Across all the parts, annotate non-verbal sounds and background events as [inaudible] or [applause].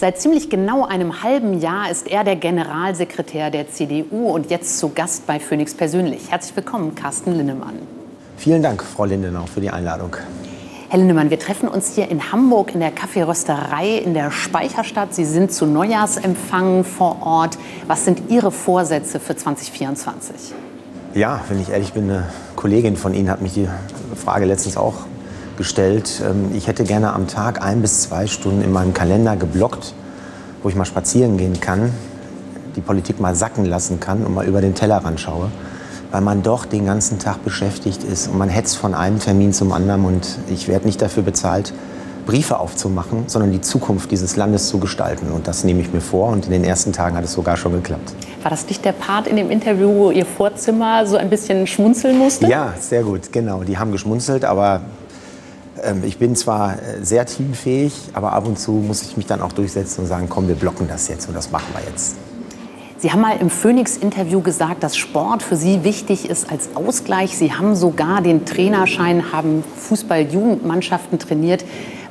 Seit ziemlich genau einem halben Jahr ist er der Generalsekretär der CDU und jetzt zu Gast bei Phoenix persönlich. Herzlich willkommen, Carsten Linnemann. Vielen Dank, Frau Lindenau, für die Einladung. Herr Lindemann, wir treffen uns hier in Hamburg in der Kaffeerösterei in der Speicherstadt. Sie sind zu Neujahrsempfang vor Ort. Was sind Ihre Vorsätze für 2024? Ja, wenn ich ehrlich bin, eine Kollegin von Ihnen hat mich die Frage letztens auch gestellt. Ähm, ich hätte gerne am Tag ein bis zwei Stunden in meinem Kalender geblockt, wo ich mal spazieren gehen kann, die Politik mal sacken lassen kann und mal über den Tellerrand schaue, weil man doch den ganzen Tag beschäftigt ist und man hetzt von einem Termin zum anderen und ich werde nicht dafür bezahlt, Briefe aufzumachen, sondern die Zukunft dieses Landes zu gestalten. Und das nehme ich mir vor. Und in den ersten Tagen hat es sogar schon geklappt. War das nicht der Part in dem Interview, wo Ihr Vorzimmer so ein bisschen schmunzeln musste? Ja, sehr gut, genau. Die haben geschmunzelt, aber ich bin zwar äh, sehr teamfähig, aber ab und zu muss ich mich dann auch durchsetzen und sagen, komm, wir blocken das jetzt und das machen wir jetzt. Sie haben mal im Phoenix-Interview gesagt, dass Sport für Sie wichtig ist als Ausgleich. Sie haben sogar den Trainerschein, haben Fußball-Jugendmannschaften trainiert.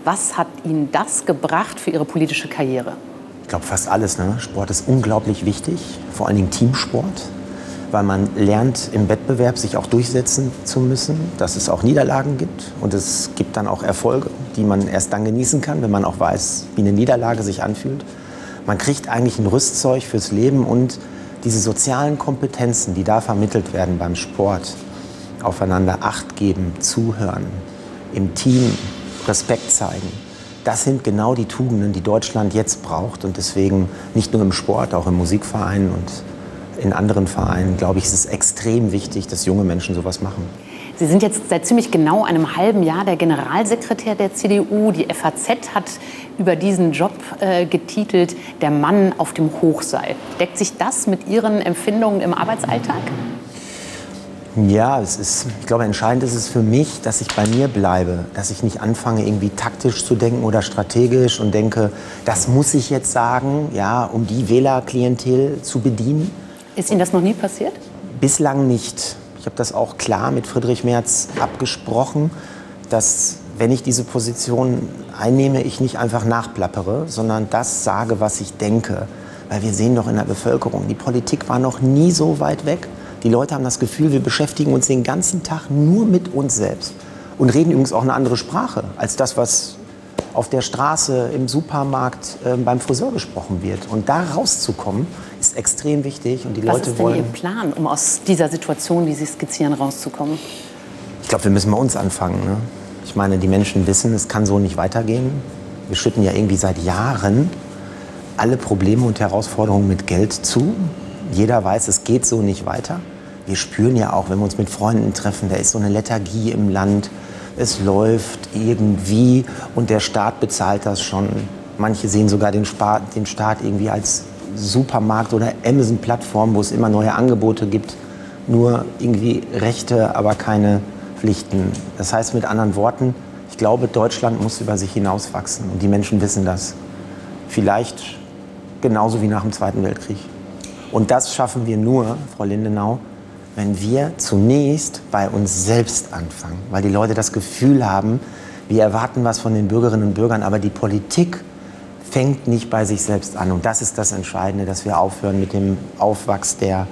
Was hat Ihnen das gebracht für Ihre politische Karriere? Ich glaube fast alles. Ne? Sport ist unglaublich wichtig, vor allen Dingen Teamsport weil man lernt im Wettbewerb sich auch durchsetzen zu müssen, dass es auch Niederlagen gibt und es gibt dann auch Erfolge, die man erst dann genießen kann, wenn man auch weiß, wie eine Niederlage sich anfühlt. Man kriegt eigentlich ein Rüstzeug fürs Leben und diese sozialen Kompetenzen, die da vermittelt werden beim Sport, aufeinander Acht geben, zuhören, im Team Respekt zeigen, das sind genau die Tugenden, die Deutschland jetzt braucht und deswegen nicht nur im Sport, auch im Musikverein und in anderen Vereinen, glaube ich, ist es extrem wichtig, dass junge Menschen sowas machen. Sie sind jetzt seit ziemlich genau einem halben Jahr der Generalsekretär der CDU. Die FAZ hat über diesen Job äh, getitelt, der Mann auf dem Hochseil. Deckt sich das mit Ihren Empfindungen im Arbeitsalltag? Ja, es ist, ich glaube, entscheidend ist es für mich, dass ich bei mir bleibe, dass ich nicht anfange, irgendwie taktisch zu denken oder strategisch und denke, das muss ich jetzt sagen, ja, um die Wählerklientel zu bedienen ist Ihnen das noch nie passiert? Bislang nicht. Ich habe das auch klar mit Friedrich Merz abgesprochen, dass wenn ich diese Position einnehme, ich nicht einfach nachplappere, sondern das sage, was ich denke. Weil wir sehen doch in der Bevölkerung, die Politik war noch nie so weit weg. Die Leute haben das Gefühl, wir beschäftigen uns den ganzen Tag nur mit uns selbst und reden übrigens auch eine andere Sprache als das, was auf der Straße, im Supermarkt, äh, beim Friseur gesprochen wird. Und da rauszukommen, ist extrem wichtig. Und die Was Leute ist denn wollen, Ihr Plan, um aus dieser Situation, die Sie skizzieren, rauszukommen? Ich glaube, wir müssen bei uns anfangen. Ne? Ich meine, die Menschen wissen, es kann so nicht weitergehen. Wir schütten ja irgendwie seit Jahren alle Probleme und Herausforderungen mit Geld zu. Jeder weiß, es geht so nicht weiter. Wir spüren ja auch, wenn wir uns mit Freunden treffen, da ist so eine Lethargie im Land. Es läuft irgendwie und der Staat bezahlt das schon. Manche sehen sogar den, Staat irgendwie als Supermarkt oder Amazon-Plattform, wo es immer neue Angebote gibt, nur irgendwie Rechte, aber keine Pflichten. Das heißt mit anderen Worten, ich glaube, Deutschland muss über sich hinauswachsen und die Menschen wissen das. Vielleicht genauso wie nach dem Zweiten Weltkrieg. Und das schaffen wir nur, Frau Lindenau, wenn wir zunächst bei uns selbst anfangen, weil die Leute das Gefühl haben, wir erwarten was von den Bürgerinnen und Bürgern, aber die Politik fängt nicht bei sich selbst an. Und das ist das Entscheidende, dass wir aufhören mit dem Aufwachs der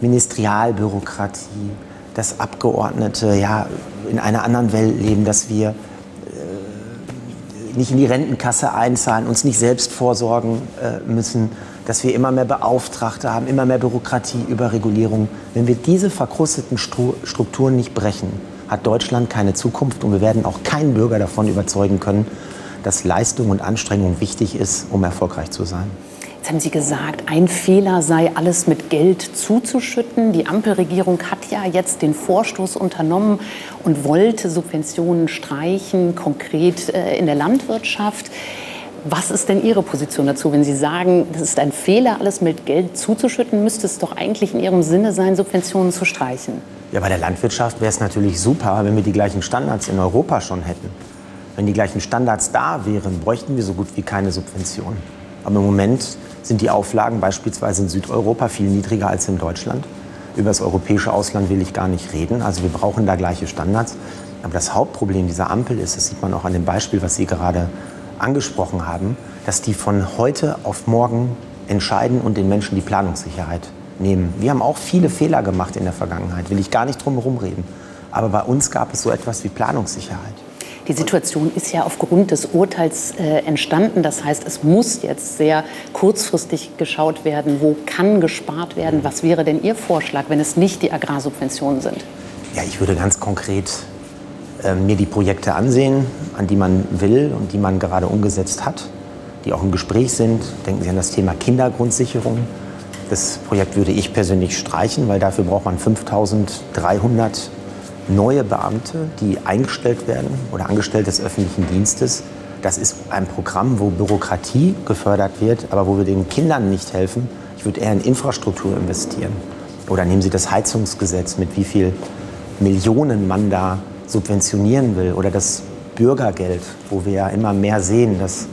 Ministerialbürokratie, dass Abgeordnete ja, in einer anderen Welt leben, dass wir äh, nicht in die Rentenkasse einzahlen, uns nicht selbst vorsorgen äh, müssen, dass wir immer mehr Beauftragte haben, immer mehr Bürokratie, Überregulierung. Wenn wir diese verkrusteten Strukturen nicht brechen, hat Deutschland keine Zukunft und wir werden auch keinen Bürger davon überzeugen können, dass Leistung und Anstrengung wichtig ist, um erfolgreich zu sein. Jetzt haben Sie gesagt, ein Fehler sei, alles mit Geld zuzuschütten. Die Ampelregierung hat ja jetzt den Vorstoß unternommen und wollte Subventionen streichen, konkret äh, in der Landwirtschaft. Was ist denn Ihre Position dazu, wenn Sie sagen, das ist ein Fehler, alles mit Geld zuzuschütten? Müsste es doch eigentlich in Ihrem Sinne sein, Subventionen zu streichen? Ja, bei der Landwirtschaft wäre es natürlich super, wenn wir die gleichen Standards in Europa schon hätten. Wenn die gleichen Standards da wären, bräuchten wir so gut wie keine Subventionen. Aber im Moment sind die Auflagen beispielsweise in Südeuropa viel niedriger als in Deutschland. Über das europäische Ausland will ich gar nicht reden. Also wir brauchen da gleiche Standards. Aber das Hauptproblem dieser Ampel ist, das sieht man auch an dem Beispiel, was Sie gerade angesprochen haben, dass die von heute auf morgen entscheiden und den Menschen die Planungssicherheit nehmen. Wir haben auch viele Fehler gemacht in der Vergangenheit, will ich gar nicht drum herum reden. Aber bei uns gab es so etwas wie Planungssicherheit. Die Situation ist ja aufgrund des Urteils äh, entstanden. Das heißt, es muss jetzt sehr kurzfristig geschaut werden, wo kann gespart werden. Was wäre denn Ihr Vorschlag, wenn es nicht die Agrarsubventionen sind? Ja, ich würde ganz konkret äh, mir die Projekte ansehen, an die man will und die man gerade umgesetzt hat, die auch im Gespräch sind. Denken Sie an das Thema Kindergrundsicherung. Das Projekt würde ich persönlich streichen, weil dafür braucht man 5300 neue Beamte, die eingestellt werden oder Angestellte des öffentlichen Dienstes. Das ist ein Programm, wo Bürokratie gefördert wird, aber wo wir den Kindern nicht helfen. Ich würde eher in Infrastruktur investieren. Oder nehmen Sie das Heizungsgesetz, mit wie viel Millionen man da subventionieren will. Oder das Bürgergeld, wo wir ja immer mehr sehen, dass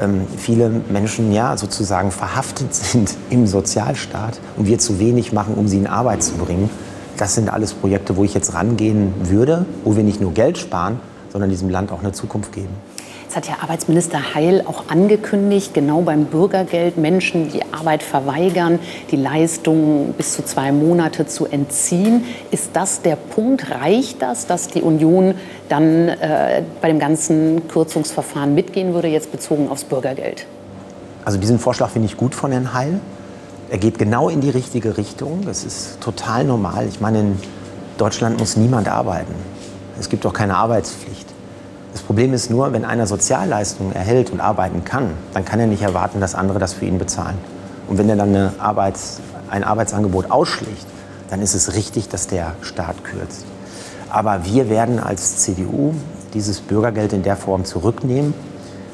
ähm, viele Menschen ja sozusagen verhaftet [laughs] sind im Sozialstaat und wir zu wenig machen, um sie in Arbeit zu bringen. Das sind alles Projekte, wo ich jetzt rangehen würde, wo wir nicht nur Geld sparen, sondern diesem Land auch eine Zukunft geben. Es hat ja Arbeitsminister Heil auch angekündigt, genau beim Bürgergeld Menschen, die Arbeit verweigern, die Leistung bis zu zwei Monate zu entziehen. Ist das der Punkt? Reicht das, dass die Union dann äh, bei dem ganzen Kürzungsverfahren mitgehen würde, jetzt bezogen aufs Bürgergeld? Also diesen Vorschlag finde ich gut von Herrn Heil. Er geht genau in die richtige Richtung. Das ist total normal. Ich meine, in Deutschland muss niemand arbeiten. Es gibt auch keine Arbeitspflicht. Das Problem ist nur, wenn einer Sozialleistungen erhält und arbeiten kann, dann kann er nicht erwarten, dass andere das für ihn bezahlen. Und wenn er dann eine Arbeits-, ein Arbeitsangebot ausschlägt, dann ist es richtig, dass der Staat kürzt. Aber wir werden als CDU dieses Bürgergeld in der Form zurücknehmen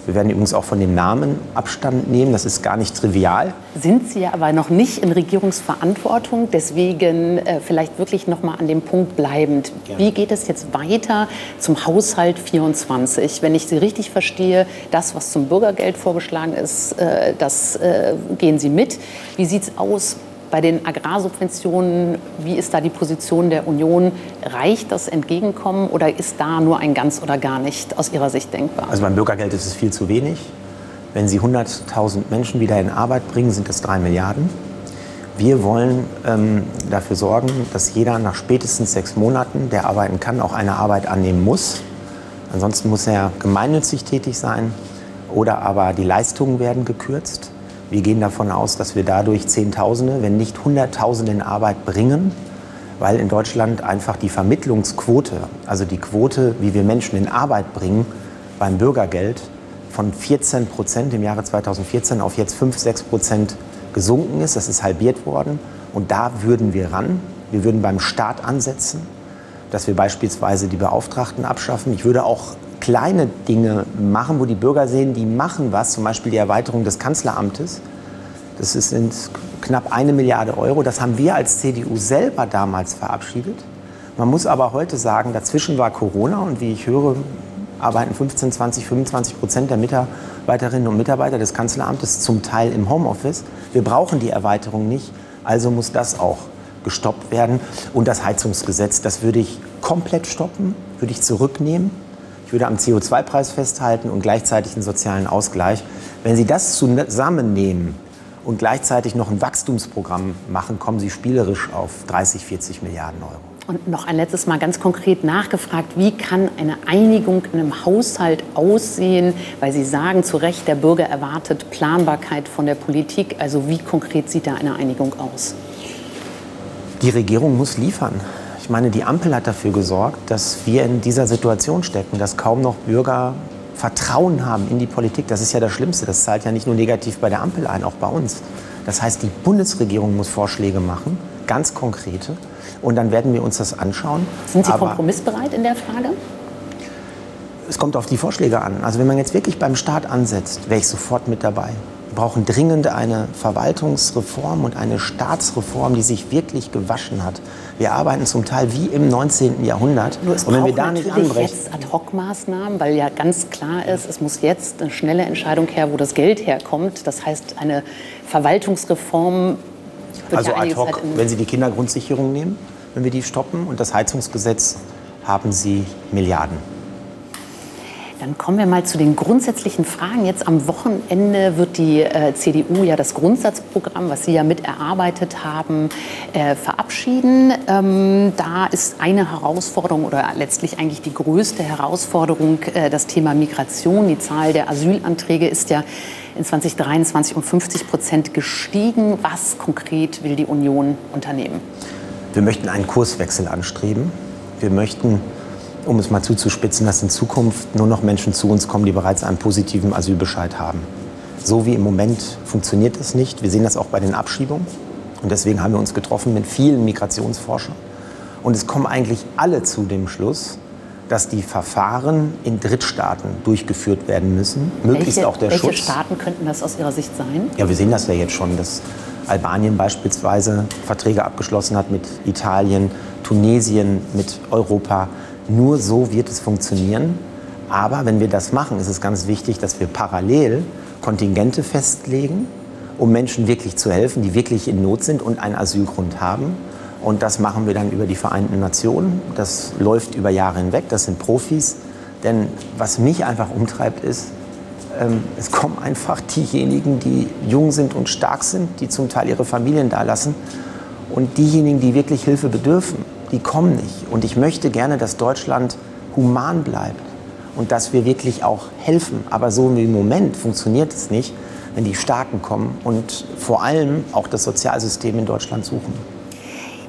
wir werden übrigens auch von dem Namen Abstand nehmen. Das ist gar nicht trivial. Sind Sie aber noch nicht in Regierungsverantwortung. Deswegen äh, vielleicht wirklich noch mal an dem Punkt bleibend. Gerne. Wie geht es jetzt weiter zum Haushalt 24? Wenn ich Sie richtig verstehe, das, was zum Bürgergeld vorgeschlagen ist, äh, das äh, gehen Sie mit. Wie sieht es aus bei den Agrarsubventionen, wie ist da die Position der Union? Reicht das Entgegenkommen oder ist da nur ein ganz oder gar nicht aus Ihrer Sicht denkbar? Also beim Bürgergeld ist es viel zu wenig. Wenn Sie 100.000 Menschen wieder in Arbeit bringen, sind das drei Milliarden. Wir wollen ähm, dafür sorgen, dass jeder nach spätestens sechs Monaten, der arbeiten kann, auch eine Arbeit annehmen muss. Ansonsten muss er gemeinnützig tätig sein oder aber die Leistungen werden gekürzt. Wir gehen davon aus, dass wir dadurch Zehntausende, wenn nicht Hunderttausende in Arbeit bringen, weil in Deutschland einfach die Vermittlungsquote, also die Quote, wie wir Menschen in Arbeit bringen, beim Bürgergeld von 14 Prozent im Jahre 2014 auf jetzt 5, 6 Prozent gesunken ist. Das ist halbiert worden. Und da würden wir ran. Wir würden beim Staat ansetzen, dass wir beispielsweise die Beauftragten abschaffen. Ich würde auch kleine Dinge machen, wo die Bürger sehen, die machen was, zum Beispiel die Erweiterung des Kanzleramtes. Das sind knapp eine Milliarde Euro. Das haben wir als CDU selber damals verabschiedet. Man muss aber heute sagen, dazwischen war Corona und wie ich höre, arbeiten 15, 20, 25 Prozent der Mitarbeiterinnen und Mitarbeiter des Kanzleramtes zum Teil im Homeoffice. Wir brauchen die Erweiterung nicht, also muss das auch gestoppt werden. Und das Heizungsgesetz, das würde ich komplett stoppen, würde ich zurücknehmen würde am CO2-Preis festhalten und gleichzeitig einen sozialen Ausgleich. Wenn Sie das zusammennehmen und gleichzeitig noch ein Wachstumsprogramm machen, kommen Sie spielerisch auf 30, 40 Milliarden Euro. Und noch ein letztes Mal ganz konkret nachgefragt, wie kann eine Einigung in einem Haushalt aussehen? Weil Sie sagen zu Recht, der Bürger erwartet Planbarkeit von der Politik. Also wie konkret sieht da eine Einigung aus? Die Regierung muss liefern. Ich meine, die Ampel hat dafür gesorgt, dass wir in dieser Situation stecken, dass kaum noch Bürger Vertrauen haben in die Politik. Das ist ja das Schlimmste. Das zahlt ja nicht nur negativ bei der Ampel ein, auch bei uns. Das heißt, die Bundesregierung muss Vorschläge machen, ganz konkrete. Und dann werden wir uns das anschauen. Sind Sie Aber kompromissbereit in der Frage? Es kommt auf die Vorschläge an. Also wenn man jetzt wirklich beim Staat ansetzt, wäre ich sofort mit dabei. Wir brauchen dringend eine Verwaltungsreform und eine Staatsreform, die sich wirklich gewaschen hat. Wir arbeiten zum Teil wie im 19. Jahrhundert. Nur es und wenn wir da nicht anbrechen, jetzt Ad-Hoc-Maßnahmen, weil ja ganz klar ist, es muss jetzt eine schnelle Entscheidung her, wo das Geld herkommt. Das heißt, eine Verwaltungsreform also ja ad hoc, wenn Sie die Kindergrundsicherung nehmen, wenn wir die stoppen und das Heizungsgesetz haben Sie Milliarden. Dann kommen wir mal zu den grundsätzlichen Fragen. Jetzt am Wochenende wird die äh, CDU ja das Grundsatzprogramm, was Sie ja mit erarbeitet haben, äh, verabschieden. Ähm, da ist eine Herausforderung oder letztlich eigentlich die größte Herausforderung äh, das Thema Migration. Die Zahl der Asylanträge ist ja in 2023 um 50 Prozent gestiegen. Was konkret will die Union unternehmen? Wir möchten einen Kurswechsel anstreben. Wir möchten um es mal zuzuspitzen, dass in Zukunft nur noch Menschen zu uns kommen, die bereits einen positiven Asylbescheid haben. So wie im Moment funktioniert es nicht. Wir sehen das auch bei den Abschiebungen. Und deswegen haben wir uns getroffen mit vielen Migrationsforschern. Und es kommen eigentlich alle zu dem Schluss, dass die Verfahren in Drittstaaten durchgeführt werden müssen. Möglichst welche, auch der welche Schutz. Welche Staaten könnten das aus Ihrer Sicht sein? Ja, wir sehen das ja jetzt schon, dass Albanien beispielsweise Verträge abgeschlossen hat mit Italien, Tunesien mit Europa. Nur so wird es funktionieren. Aber wenn wir das machen, ist es ganz wichtig, dass wir parallel Kontingente festlegen, um Menschen wirklich zu helfen, die wirklich in Not sind und einen Asylgrund haben. Und das machen wir dann über die Vereinten Nationen. Das läuft über Jahre hinweg. Das sind Profis. Denn was mich einfach umtreibt, ist, ähm, es kommen einfach diejenigen, die jung sind und stark sind, die zum Teil ihre Familien da lassen. Und diejenigen, die wirklich Hilfe bedürfen, die kommen nicht. Und ich möchte gerne, dass Deutschland human bleibt und dass wir wirklich auch helfen. Aber so wie im Moment funktioniert es nicht, wenn die Starken kommen und vor allem auch das Sozialsystem in Deutschland suchen.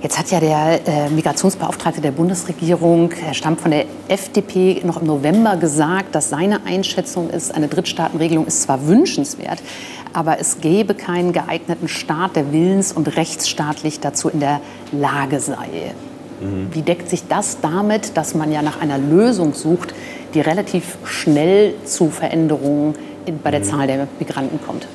Jetzt hat ja der äh, Migrationsbeauftragte der Bundesregierung, er stammt von der FDP, noch im November gesagt, dass seine Einschätzung ist, eine Drittstaatenregelung ist zwar wünschenswert, aber es gäbe keinen geeigneten Staat, der willens- und rechtsstaatlich dazu in der Lage sei. Mhm. Wie deckt sich das damit, dass man ja nach einer Lösung sucht, die relativ schnell zu Veränderungen in, bei der mhm. Zahl der Migranten kommt?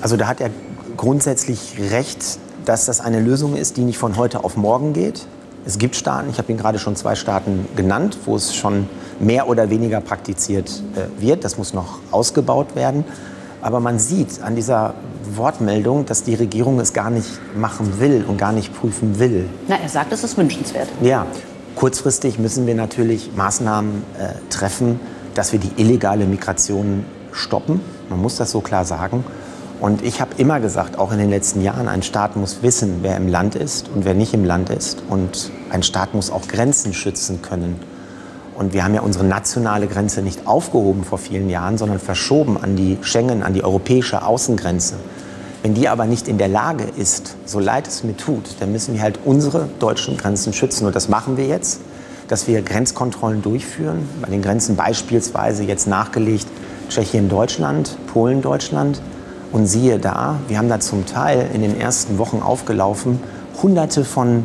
Also da hat er grundsätzlich recht, dass das eine Lösung ist, die nicht von heute auf morgen geht. Es gibt Staaten, ich habe Ihnen gerade schon zwei Staaten genannt, wo es schon mehr oder weniger praktiziert äh, wird. Das muss noch ausgebaut werden. Aber man sieht an dieser Wortmeldung, dass die Regierung es gar nicht machen will und gar nicht prüfen will. Na, er sagt, es ist wünschenswert. Ja, kurzfristig müssen wir natürlich Maßnahmen äh, treffen, dass wir die illegale Migration stoppen. Man muss das so klar sagen. Und ich habe immer gesagt, auch in den letzten Jahren, ein Staat muss wissen, wer im Land ist und wer nicht im Land ist. Und ein Staat muss auch Grenzen schützen können. Und wir haben ja unsere nationale Grenze nicht aufgehoben vor vielen Jahren, sondern verschoben an die Schengen, an die europäische Außengrenze. Wenn die aber nicht in der Lage ist, so leid es mir tut, dann müssen wir halt unsere deutschen Grenzen schützen. Und das machen wir jetzt, dass wir Grenzkontrollen durchführen. Bei den Grenzen beispielsweise jetzt nachgelegt Tschechien, Deutschland, Polen, Deutschland. Und siehe da, wir haben da zum Teil in den ersten Wochen aufgelaufen, hunderte von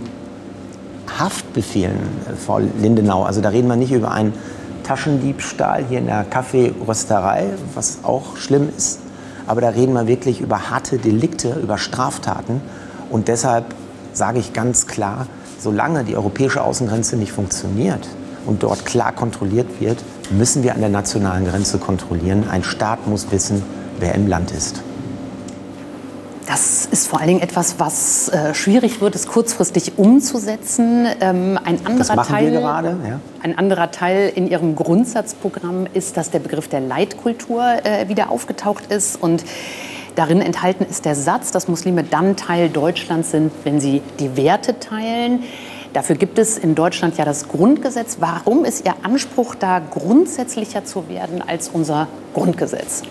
Haftbefehlen, äh, Frau Lindenau. Also da reden wir nicht über einen Taschendiebstahl hier in der Kaffeerösterei, was auch schlimm ist. Aber da reden wir wirklich über harte Delikte, über Straftaten. Und deshalb sage ich ganz klar, solange die europäische Außengrenze nicht funktioniert und dort klar kontrolliert wird, müssen wir an der nationalen Grenze kontrollieren. Ein Staat muss wissen, wer im Land ist. Das ist vor allen Dingen etwas, was äh, schwierig wird, es kurzfristig umzusetzen. Ähm, ein, anderer Teil, gerade, ja. ein anderer Teil in Ihrem Grundsatzprogramm ist, dass der Begriff der Leitkultur äh, wieder aufgetaucht ist. Und darin enthalten ist der Satz, dass Muslime dann Teil Deutschlands sind, wenn sie die Werte teilen. Dafür gibt es in Deutschland ja das Grundgesetz. Warum ist Ihr Anspruch, da grundsätzlicher zu werden als unser Grundgesetz?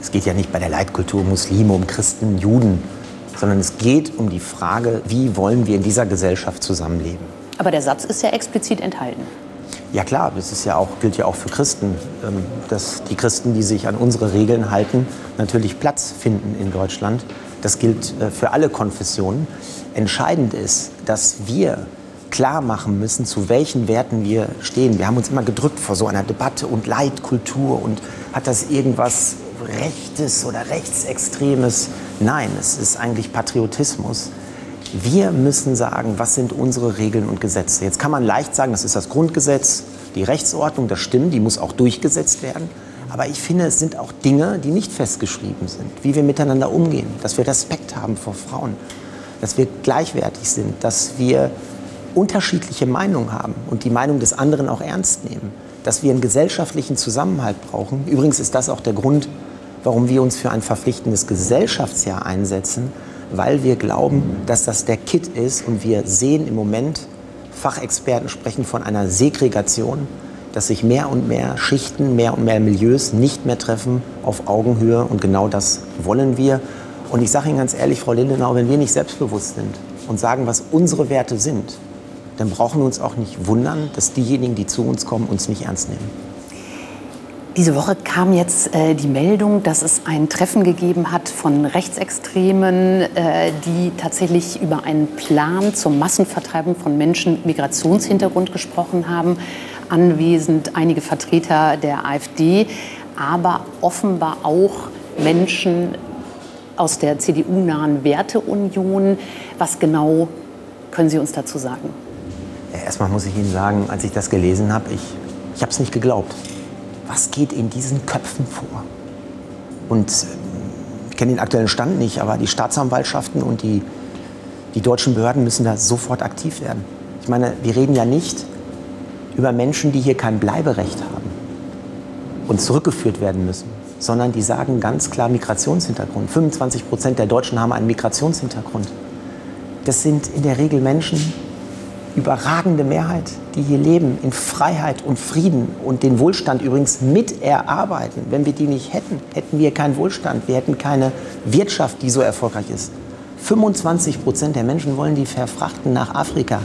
Es geht ja nicht bei der Leitkultur um Muslime, um Christen, Juden, sondern es geht um die Frage, wie wollen wir in dieser Gesellschaft zusammenleben. Aber der Satz ist ja explizit enthalten. Ja klar, das ist ja auch, gilt ja auch für Christen, ähm, dass die Christen, die sich an unsere Regeln halten, natürlich Platz finden in Deutschland. Das gilt äh, für alle Konfessionen. Entscheidend ist, dass wir klar machen müssen, zu welchen Werten wir stehen. Wir haben uns immer gedrückt vor so einer Debatte und Leitkultur und hat das irgendwas Rechtes oder Rechtsextremes. Nein, es ist eigentlich Patriotismus. Wir müssen sagen, was sind unsere Regeln und Gesetze. Jetzt kann man leicht sagen, das ist das Grundgesetz, die Rechtsordnung, das stimmt, die muss auch durchgesetzt werden. Aber ich finde, es sind auch Dinge, die nicht festgeschrieben sind. Wie wir miteinander umgehen, dass wir Respekt haben vor Frauen, dass wir gleichwertig sind, dass wir unterschiedliche Meinungen haben und die Meinung des anderen auch ernst nehmen dass wir einen gesellschaftlichen Zusammenhalt brauchen. Übrigens ist das auch der Grund, warum wir uns für ein verpflichtendes Gesellschaftsjahr einsetzen, weil wir glauben, dass das der Kit ist und wir sehen im Moment, Fachexperten sprechen von einer Segregation, dass sich mehr und mehr Schichten, mehr und mehr Milieus nicht mehr treffen auf Augenhöhe und genau das wollen wir. Und ich sage Ihnen ganz ehrlich, Frau Lindenau, wenn wir nicht selbstbewusst sind und sagen, was unsere Werte sind, dann brauchen wir uns auch nicht wundern, dass diejenigen, die zu uns kommen, uns nicht ernst nehmen. Diese Woche kam jetzt äh, die Meldung, dass es ein Treffen gegeben hat von Rechtsextremen, äh, die tatsächlich über einen Plan zur Massenvertreibung von Menschen mit Migrationshintergrund gesprochen haben. Anwesend einige Vertreter der AfD, aber offenbar auch Menschen aus der CDU-nahen Werteunion. Was genau können Sie uns dazu sagen? Erstmal muss ich Ihnen sagen, als ich das gelesen habe, ich, ich habe es nicht geglaubt was geht in diesen Köpfen vor? Und ich kenne den aktuellen Stand nicht, aber die Staatsanwaltschaften und die, die deutschen Behörden müssen da sofort aktiv werden. Ich meine, wir reden ja nicht über Menschen, die hier kein Bleiberecht haben und zurückgeführt werden müssen, sondern die sagen ganz klar Migrationshintergrund. 25 Prozent der Deutschen haben einen Migrationshintergrund. Das sind in der Regel Menschen, überragende Mehrheit, die hier leben, in Freiheit und Frieden und den Wohlstand übrigens mit erarbeiten. Wenn wir die nicht hätten, hätten wir keinen Wohlstand, wir hätten keine Wirtschaft, die so erfolgreich ist. 25 Prozent der Menschen wollen die verfrachten nach Afrika.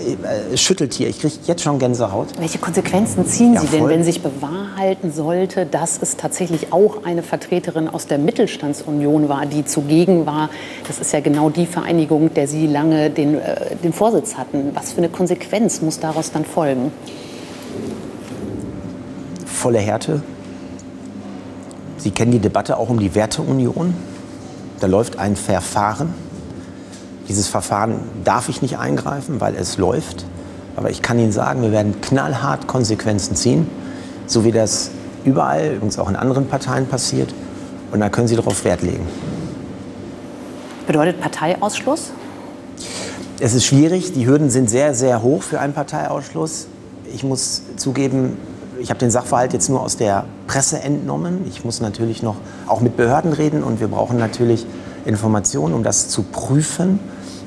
Äh, schüttelt hier. Ich kriege jetzt schon Gänsehaut. Welche Konsequenzen ziehen ja, Sie denn, wenn sich bewahrheiten sollte, dass es tatsächlich auch eine Vertreterin aus der Mittelstandsunion war, die zugegen war? Das ist ja genau die Vereinigung, der Sie lange den, äh, den Vorsitz hatten. Was für eine Konsequenz muss daraus dann folgen? Volle Härte. Sie kennen die Debatte auch um die Werteunion. Da läuft ein Verfahren dieses Verfahren darf ich nicht eingreifen, weil es läuft. Aber ich kann Ihnen sagen, wir werden knallhart Konsequenzen ziehen, so wie das überall, übrigens auch in anderen Parteien passiert. Und da können Sie darauf Wert legen. Bedeutet Parteiausschluss? Es ist schwierig. Die Hürden sind sehr, sehr hoch für einen Parteiausschluss. Ich muss zugeben, ich habe den Sachverhalt jetzt nur aus der Presse entnommen. Ich muss natürlich noch auch mit Behörden reden und wir brauchen natürlich Informationen, um das zu prüfen.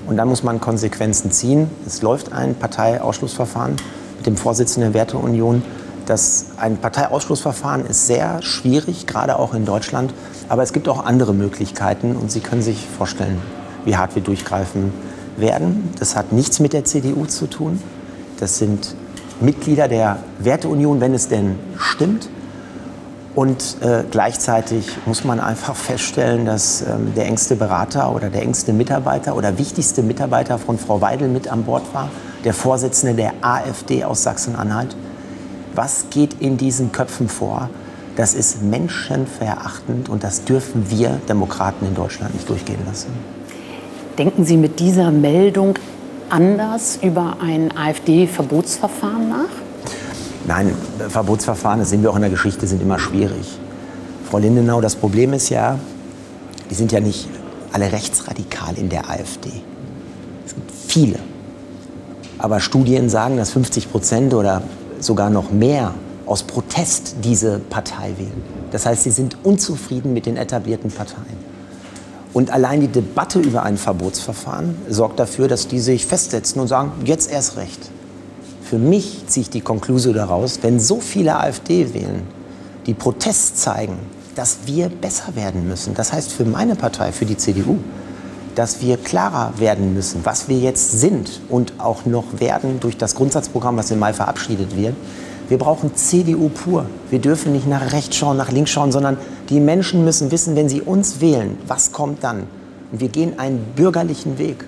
Und dann muss man Konsequenzen ziehen. Es läuft ein Parteiausschlussverfahren mit dem Vorsitzenden der Werteunion. Das, ein Parteiausschlussverfahren ist sehr schwierig, gerade auch in Deutschland. Aber es gibt auch andere Möglichkeiten und Sie können sich vorstellen, wie hart wir durchgreifen werden. Das hat nichts mit der CDU zu tun. Das sind Mitglieder der Werteunion, wenn es denn stimmt. Und äh, gleichzeitig muss man einfach feststellen, dass ähm, der engste Berater oder der engste Mitarbeiter oder wichtigste Mitarbeiter von Frau Weidel mit an Bord war, der Vorsitzende der AfD aus Sachsen-Anhalt. Was geht in diesen Köpfen vor? Das ist menschenverachtend und das dürfen wir Demokraten in Deutschland nicht durchgehen lassen. Denken Sie mit dieser Meldung anders über ein AfD-Verbotsverfahren nach? Nein, Verbotsverfahren, das sehen wir auch in der Geschichte, sind immer schwierig. Frau Lindenau, das Problem ist ja, die sind ja nicht alle rechtsradikal in der AfD. Es gibt viele. Aber Studien sagen, dass 50 Prozent oder sogar noch mehr aus Protest diese Partei wählen. Das heißt, sie sind unzufrieden mit den etablierten Parteien. Und allein die Debatte über ein Verbotsverfahren sorgt dafür, dass die sich festsetzen und sagen, jetzt erst recht. Für mich ziehe ich die Konklusion daraus, wenn so viele AfD wählen, die Protest zeigen, dass wir besser werden müssen. Das heißt für meine Partei, für die CDU, dass wir klarer werden müssen, was wir jetzt sind und auch noch werden durch das Grundsatzprogramm, was im Mai verabschiedet wird. Wir brauchen CDU pur. Wir dürfen nicht nach rechts schauen, nach links schauen, sondern die Menschen müssen wissen, wenn sie uns wählen, was kommt dann. Und wir gehen einen bürgerlichen Weg.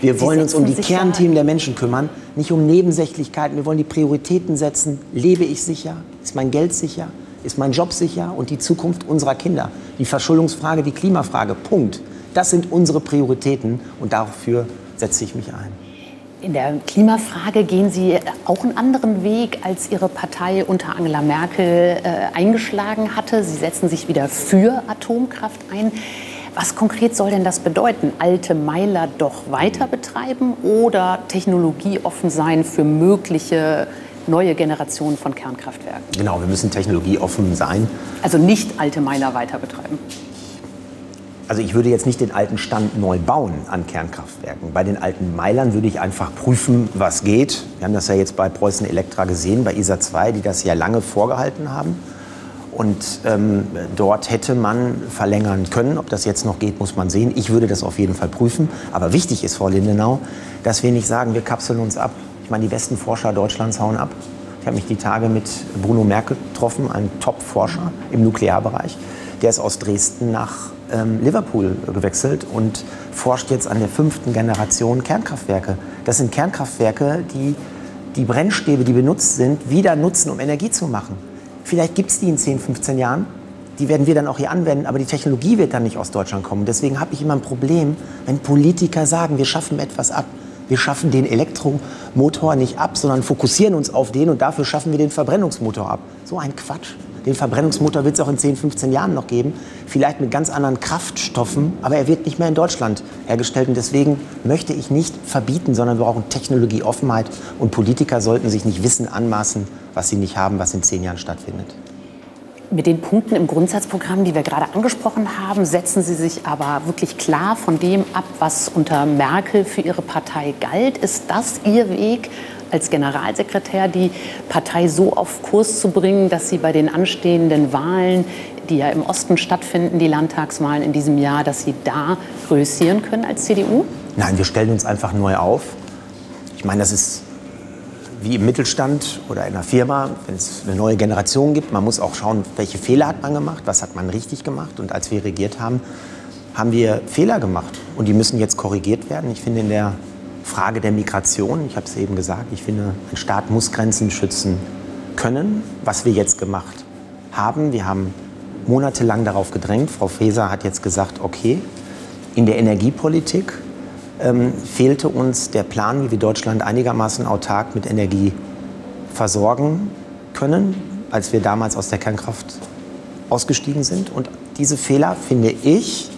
Wir wollen uns um die Kernthemen der Menschen kümmern, nicht um Nebensächlichkeiten. Wir wollen die Prioritäten setzen. Lebe ich sicher? Ist mein Geld sicher? Ist mein Job sicher? Und die Zukunft unserer Kinder. Die Verschuldungsfrage, die Klimafrage. Punkt. Das sind unsere Prioritäten und dafür setze ich mich ein. In der Klimafrage gehen Sie auch einen anderen Weg, als Ihre Partei unter Angela Merkel äh, eingeschlagen hatte. Sie setzen sich wieder für Atomkraft ein. Was konkret soll denn das bedeuten? Alte Meiler doch weiter betreiben oder technologieoffen sein für mögliche neue Generation von Kernkraftwerken. Genau, wir müssen technologieoffen sein. Also nicht alte Meiler weiter betreiben. Also ich würde jetzt nicht den alten Stand neu bauen an Kernkraftwerken. Bei den alten Meilern würde ich einfach prüfen, was geht. Wir haben das ja jetzt bei Preußen Elektra gesehen, bei ISA 2, die das ja lange vorgehalten haben. Und ähm, dort hätte man verlängern können. Ob das jetzt noch geht, muss man sehen. Ich würde das auf jeden Fall prüfen. Aber wichtig ist, Frau Lindenau, dass wir nicht sagen, wir kapseln uns ab. Ich meine, die besten Forscher Deutschlands hauen ab. Ich habe mich die Tage mit Bruno Merkel getroffen, einem Top-Forscher im Nuklearbereich. Der ist aus Dresden nach ähm, Liverpool gewechselt und forscht jetzt an der fünften Generation Kernkraftwerke. Das sind Kernkraftwerke, die die Brennstäbe, die benutzt sind, wieder nutzen, um Energie zu machen. Vielleicht gibt es die in 10, 15 Jahren. Die werden wir dann auch hier anwenden, aber die Technologie wird dann nicht aus Deutschland kommen. Deswegen habe ich immer ein Problem, wenn Politiker sagen, wir schaffen etwas ab. Wir schaffen den Elektromotor nicht ab, sondern fokussieren uns auf den und dafür schaffen wir den Verbrennungsmotor ab. So ein Quatsch. Den Verbrennungsmotor wird es auch in 10, 15 Jahren noch geben. Vielleicht mit ganz anderen Kraftstoffen, aber er wird nicht mehr in Deutschland hergestellt. Und deswegen möchte ich nicht verbieten, sondern wir brauchen Technologieoffenheit. Und Politiker sollten sich nicht Wissen anmaßen, was sie nicht haben, was in zehn Jahren stattfindet. Mit den Punkten im Grundsatzprogramm, die wir gerade angesprochen haben, setzen Sie sich aber wirklich klar von dem ab, was unter Merkel für Ihre Partei galt. Ist das Ihr Weg, als Generalsekretär die Partei so auf Kurs zu bringen, dass sie bei den anstehenden Wahlen, die ja im Osten stattfinden, die Landtagswahlen in diesem Jahr, dass sie da größieren können als CDU? Nein, wir stellen uns einfach neu auf. Ich meine, das ist wie im Mittelstand oder in einer Firma, wenn es eine neue Generation gibt. Man muss auch schauen, welche Fehler hat man gemacht, was hat man richtig gemacht. Und als wir regiert haben, haben wir Fehler gemacht. Und die müssen jetzt korrigiert werden. Ich finde, in der Frage der Migration. Ich habe es eben gesagt, ich finde, ein Staat muss Grenzen schützen können, was wir jetzt gemacht haben. Wir haben monatelang darauf gedrängt. Frau Faeser hat jetzt gesagt, okay, in der Energiepolitik ähm, fehlte uns der Plan, wie wir Deutschland einigermaßen autark mit Energie versorgen können, als wir damals aus der Kernkraft ausgestiegen sind. Und diese Fehler, finde ich,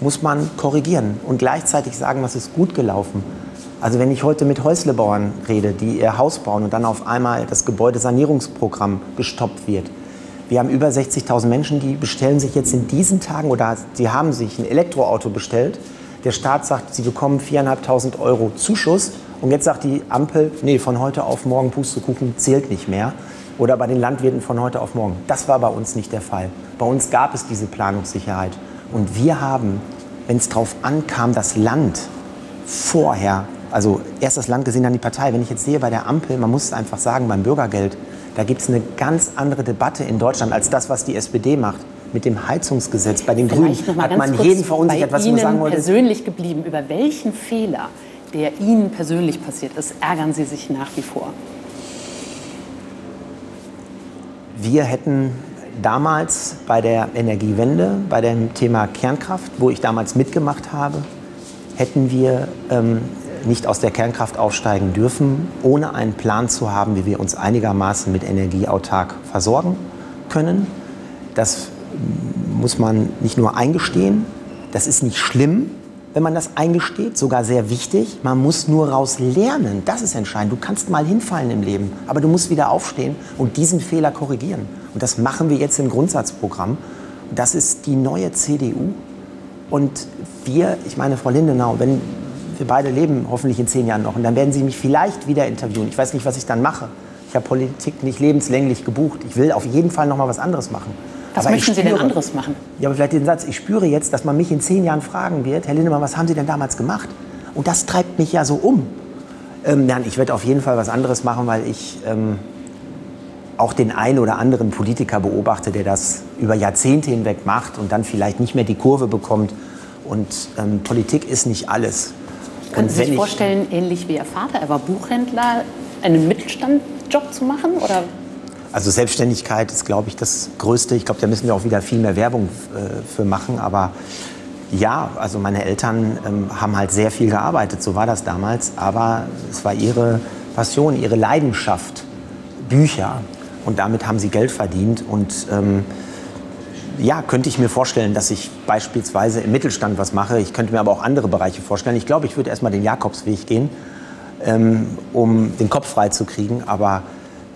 muss man korrigieren und gleichzeitig sagen, was ist gut gelaufen. Also wenn ich heute mit Häuslebauern rede, die ihr Haus bauen und dann auf einmal das Gebäudesanierungsprogramm gestoppt wird. Wir haben über 60.000 Menschen, die bestellen sich jetzt in diesen Tagen oder sie haben sich ein Elektroauto bestellt. Der Staat sagt, sie bekommen 4.500 Euro Zuschuss und jetzt sagt die Ampel, nee, von heute auf morgen Pustekuchen zählt nicht mehr. Oder bei den Landwirten von heute auf morgen. Das war bei uns nicht der Fall. Bei uns gab es diese Planungssicherheit. Und wir haben, wenn es darauf ankam, das Land vorher also erst das Land gesehen, dann die Partei. Wenn ich jetzt sehe bei der Ampel, man muss es einfach sagen, beim Bürgergeld, da gibt es eine ganz andere Debatte in Deutschland als das, was die SPD macht. Mit dem Heizungsgesetz bei den Grünen hat man jeden verunsichert, was Ihnen sagen wollte. persönlich geblieben, über welchen Fehler, der Ihnen persönlich passiert ist, ärgern Sie sich nach wie vor? Wir hätten damals bei der Energiewende, bei dem Thema Kernkraft, wo ich damals mitgemacht habe, hätten wir ähm, nicht aus der Kernkraft aufsteigen dürfen, ohne einen Plan zu haben, wie wir uns einigermaßen mit Energie autark versorgen können. Das muss man nicht nur eingestehen, das ist nicht schlimm, wenn man das eingesteht, sogar sehr wichtig. Man muss nur raus lernen, das ist entscheidend. Du kannst mal hinfallen im Leben, aber du musst wieder aufstehen und diesen Fehler korrigieren. Und das machen wir jetzt im Grundsatzprogramm. Das ist die neue CDU. Und wir, ich meine, Frau Lindenau, wenn wir beide leben hoffentlich in zehn Jahren noch. Und dann werden Sie mich vielleicht wieder interviewen. Ich weiß nicht, was ich dann mache. Ich habe Politik nicht lebenslänglich gebucht. Ich will auf jeden Fall noch mal was anderes machen. Was aber möchten spüre, Sie denn anderes machen? Ja, aber vielleicht den Satz, ich spüre jetzt, dass man mich in zehn Jahren fragen wird, Herr Lindemann, was haben Sie denn damals gemacht? Und das treibt mich ja so um. Ähm, nein, ich werde auf jeden Fall was anderes machen, weil ich ähm, auch den einen oder anderen Politiker beobachte, der das über Jahrzehnte hinweg macht und dann vielleicht nicht mehr die Kurve bekommt. Und ähm, Politik ist nicht alles. Können Sie sich vorstellen, ähnlich wie Ihr Vater, er war Buchhändler, einen Mittelstandjob zu machen? Oder? Also Selbstständigkeit ist, glaube ich, das Größte. Ich glaube, da müssen wir auch wieder viel mehr Werbung äh, für machen. Aber ja, also meine Eltern ähm, haben halt sehr viel gearbeitet, so war das damals. Aber es war ihre Passion, ihre Leidenschaft, Bücher. Und damit haben sie Geld verdient. Und ähm, ja, könnte ich mir vorstellen, dass ich beispielsweise im Mittelstand was mache. Ich könnte mir aber auch andere Bereiche vorstellen. Ich glaube, ich würde erstmal den Jakobsweg gehen, ähm, um den Kopf frei zu kriegen. Aber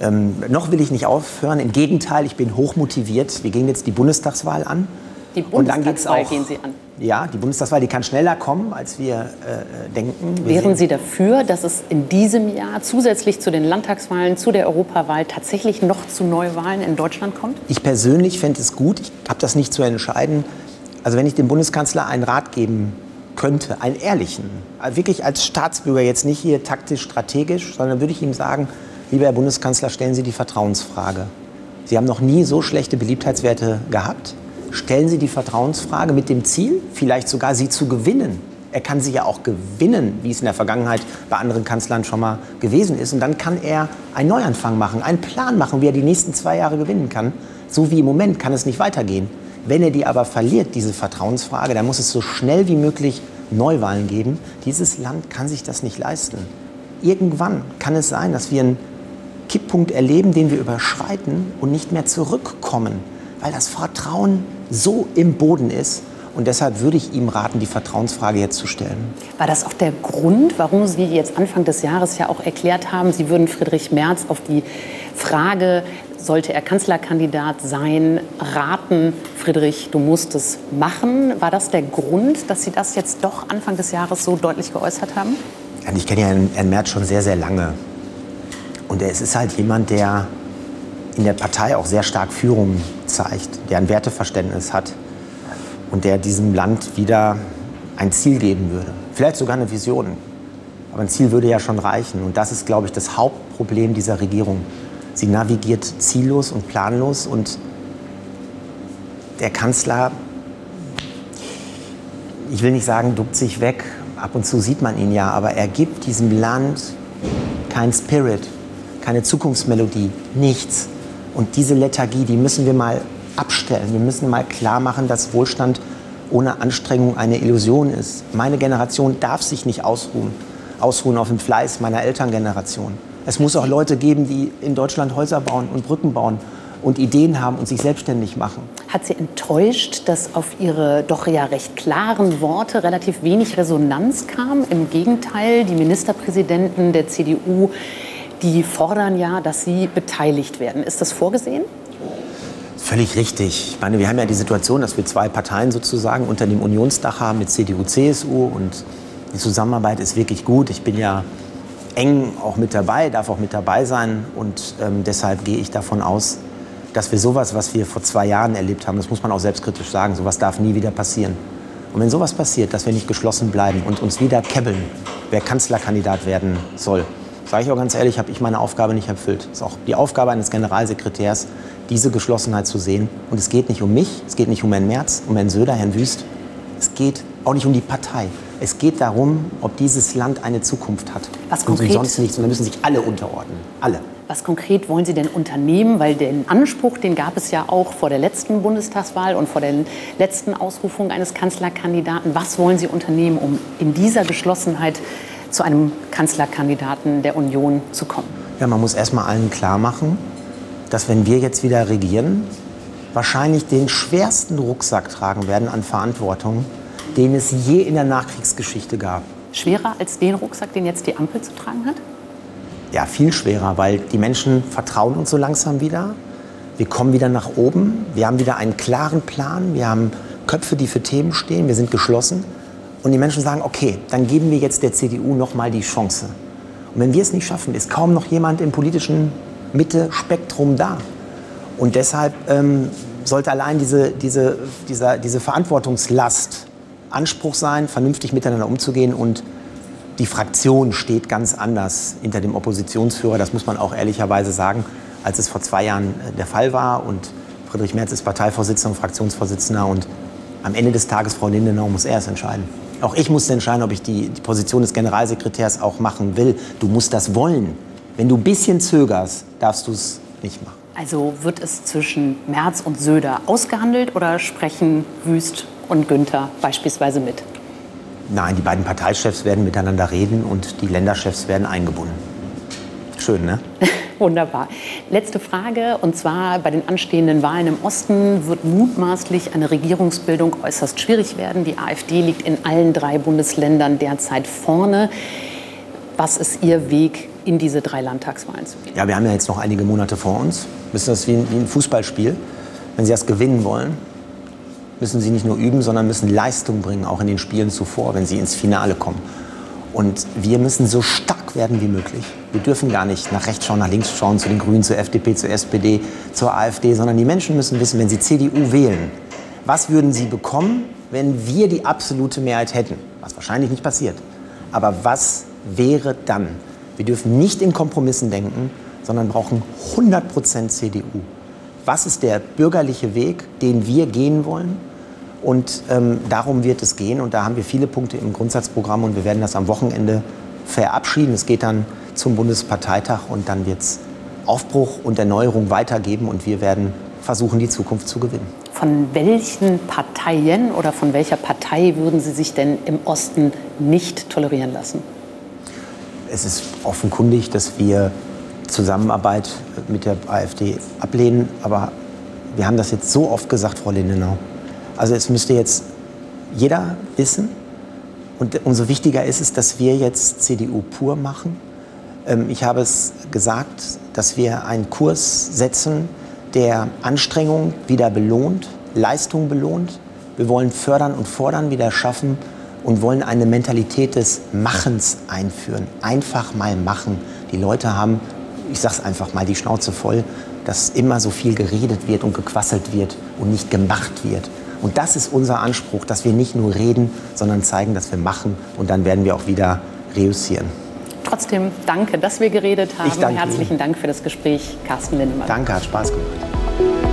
Ähm, noch will ich nicht aufhören. Im Gegenteil, ich bin hochmotiviert. Wir gehen jetzt die Bundestagswahl an. Die Bundestagswahl gehen Sie an. Ja, die Bundestagswahl, die kann schneller kommen, als wir äh, denken. Wir Wären Sie dafür, dass es in diesem Jahr zusätzlich zu den Landtagswahlen, zu der Europawahl tatsächlich noch zu Neuwahlen in Deutschland kommt? Ich persönlich fände es gut. Ich habe das nicht zu entscheiden. Also wenn ich dem Bundeskanzler einen Rat geben könnte, einen ehrlichen, wirklich als Staatsbürger, jetzt nicht hier taktisch, strategisch, sondern würde ich ihm sagen, lieber Herr Bundeskanzler, stellen Sie die Vertrauensfrage. Sie haben noch nie so schlechte Beliebtheitswerte gehabt stellen Sie die Vertrauensfrage mit dem Ziel, vielleicht sogar sie zu gewinnen. Er kann sie ja auch gewinnen, wie es in der Vergangenheit bei anderen Kanzlern schon mal gewesen ist. Und dann kann er einen Neuanfang machen, einen Plan machen, wie er die nächsten zwei Jahre gewinnen kann. So wie im Moment kann es nicht weitergehen. Wenn er die aber verliert, diese Vertrauensfrage, dann muss es so schnell wie möglich Neuwahlen geben. Dieses Land kann sich das nicht leisten. Irgendwann kann es sein, dass wir einen Kipppunkt erleben, den wir überschreiten und nicht mehr zurückkommen, weil das Vertrauen so im Boden ist. Und deshalb würde ich ihm raten, die Vertrauensfrage jetzt zu stellen. War das auch der Grund, warum Sie jetzt Anfang des Jahres ja auch erklärt haben, Sie würden Friedrich Merz auf die Frage, sollte er Kanzlerkandidat sein, raten, Friedrich, du musst es machen. War das der Grund, dass Sie das jetzt doch Anfang des Jahres so deutlich geäußert haben? Ich kenne ja Herrn Merz schon sehr, sehr lange. Und er ist halt jemand, der in der Partei auch sehr stark Führung zeigt, der ein Werteverständnis hat und der diesem Land wieder ein Ziel geben würde. Vielleicht sogar eine Vision. Aber ein Ziel würde ja schon reichen. Und das ist, glaube ich, das Hauptproblem dieser Regierung. Sie navigiert ziellos und planlos und der Kanzler, ich will nicht sagen, duckt sich weg, ab und zu sieht man ihn ja, aber er gibt diesem Land kein Spirit, keine Zukunftsmelodie, nichts. Und diese Lethargie, die müssen wir mal abstellen. Wir müssen mal klar machen, dass Wohlstand ohne Anstrengung eine Illusion ist. Meine Generation darf sich nicht ausruhen, ausruhen auf dem Fleiß meiner Elterngeneration. Es muss auch Leute geben, die in Deutschland Häuser bauen und Brücken bauen und Ideen haben und sich selbstständig machen. Hat Sie enttäuscht, dass auf Ihre doch ja recht klaren Worte relativ wenig Resonanz kam? Im Gegenteil, die Ministerpräsidenten der CDU die fordern ja, dass sie beteiligt werden. Ist das vorgesehen? Völlig richtig. Ich meine, wir haben ja die Situation, dass wir zwei Parteien sozusagen unter dem Unionsdach haben mit CDU, CSU und die Zusammenarbeit ist wirklich gut. Ich bin ja eng auch mit dabei, darf auch mit dabei sein und ähm, deshalb gehe ich davon aus, dass wir sowas, was wir vor zwei Jahren erlebt haben, das muss man auch selbstkritisch sagen, sowas darf nie wieder passieren. Und wenn sowas passiert, dass wir nicht geschlossen bleiben und uns wieder kebbeln, wer Kanzlerkandidat werden soll, sage ich auch ganz ehrlich, habe ich meine Aufgabe nicht erfüllt. Es ist auch die Aufgabe eines Generalsekretärs, diese Geschlossenheit zu sehen. Und es geht nicht um mich, es geht nicht um Herrn Merz, um Herrn Söder, Herrn Wüst. Es geht auch nicht um die Partei. Es geht darum, ob dieses Land eine Zukunft hat. Was konkret? Und sonst nichts. Und da müssen sich alle unterordnen. Alle. Was konkret wollen Sie denn unternehmen? Weil den Anspruch, den gab es ja auch vor der letzten Bundestagswahl und vor der letzten Ausrufung eines Kanzlerkandidaten. Was wollen Sie unternehmen, um in dieser Geschlossenheit zu einem Kanzlerkandidaten der Union zu kommen? Ja, man muss erst mal allen klar machen, dass wenn wir jetzt wieder regieren, wahrscheinlich den schwersten Rucksack tragen werden an Verantwortung, den es je in der Nachkriegsgeschichte gab. Schwerer als den Rucksack, den jetzt die Ampel zu tragen hat? Ja, viel schwerer, weil die Menschen vertrauen uns so langsam wieder. Wir kommen wieder nach oben. Wir haben wieder einen klaren Plan. Wir haben Köpfe, die für Themen stehen. Wir sind geschlossen und die Menschen sagen, okay, dann geben wir jetzt der CDU noch mal die Chance. Und wenn wir es nicht schaffen, ist kaum noch jemand im politischen Mitte-Spektrum da. Und deshalb ähm, sollte allein diese, diese, dieser, diese Verantwortungslast Anspruch sein, vernünftig miteinander umzugehen. Und die Fraktion steht ganz anders hinter dem Oppositionsführer, das muss man auch ehrlicherweise sagen, als es vor zwei Jahren äh, der Fall war. Und Friedrich Merz ist Parteivorsitzender und Fraktionsvorsitzender. Und am Ende des Tages, Frau Lindenau, muss er es entscheiden. Auch ich musste entscheiden, ob ich die, die Position des Generalsekretärs auch machen will. Du musst das wollen. Wenn du ein bisschen zögerst, darfst du es nicht machen. Also wird es zwischen Merz und Söder ausgehandelt oder sprechen Wüst und Günther beispielsweise mit? Nein, die beiden Parteichefs werden miteinander reden und die Länderchefs werden eingebunden. Schön, ne? [laughs] Wunderbar. Letzte Frage, und zwar bei den anstehenden Wahlen im Osten wird mutmaßlich eine Regierungsbildung äußerst schwierig werden. Die AfD liegt in allen drei Bundesländern derzeit vorne. Was ist Ihr Weg in diese drei Landtagswahlen zu gehen? Ja, wir haben ja jetzt noch einige Monate vor uns. Müssen das wie ein, wie ein Fußballspiel. Wenn Sie das gewinnen wollen, müssen Sie nicht nur üben, sondern müssen Leistung bringen, auch in den Spielen zuvor, wenn Sie ins Finale kommen. Und wir müssen so stark werden wie möglich. Wir dürfen gar nicht nach rechts schauen, nach links schauen, zu den Grünen, zur FDP, zur SPD, zur AfD, sondern die Menschen müssen wissen, wenn sie CDU wählen, was würden sie bekommen, wenn wir die absolute Mehrheit hätten? Was wahrscheinlich nicht passiert. Aber was wäre dann? Wir dürfen nicht in Kompromissen denken, sondern brauchen 100% CDU. Was ist der bürgerliche Weg, den wir gehen wollen? Und ähm, darum wird es gehen. Und da haben wir viele Punkte im Grundsatzprogramm und wir werden das am Wochenende verabschieden. Es geht dann zum Bundesparteitag und dann wird es Aufbruch und Erneuerung weitergeben und wir werden versuchen, die Zukunft zu gewinnen. Von welchen Parteien oder von welcher Partei würden Sie sich denn im Osten nicht tolerieren lassen? Es ist offenkundig, dass wir Zusammenarbeit mit der AfD ablehnen, aber wir haben das jetzt so oft gesagt, Frau Lindenau. Also es müsste jetzt jeder wissen. Und umso wichtiger ist es, dass wir jetzt CDU pur machen. Ähm, ich habe es gesagt, dass wir einen Kurs setzen, der Anstrengung wieder belohnt, Leistung belohnt. Wir wollen fördern und fordern wieder schaffen und wollen eine Mentalität des Machens einführen. Einfach mal machen. Die Leute haben, ich sage es einfach mal, die Schnauze voll, dass immer so viel geredet wird und gequasselt wird und nicht gemacht wird. Und das ist unser Anspruch, dass wir nicht nur reden, sondern zeigen, dass wir machen. Und dann werden wir auch wieder reüssieren. Trotzdem danke, dass wir geredet haben. Herzlichen Ihnen. Dank für das Gespräch, Carsten Lindemann. Danke, hat Spaß gemacht.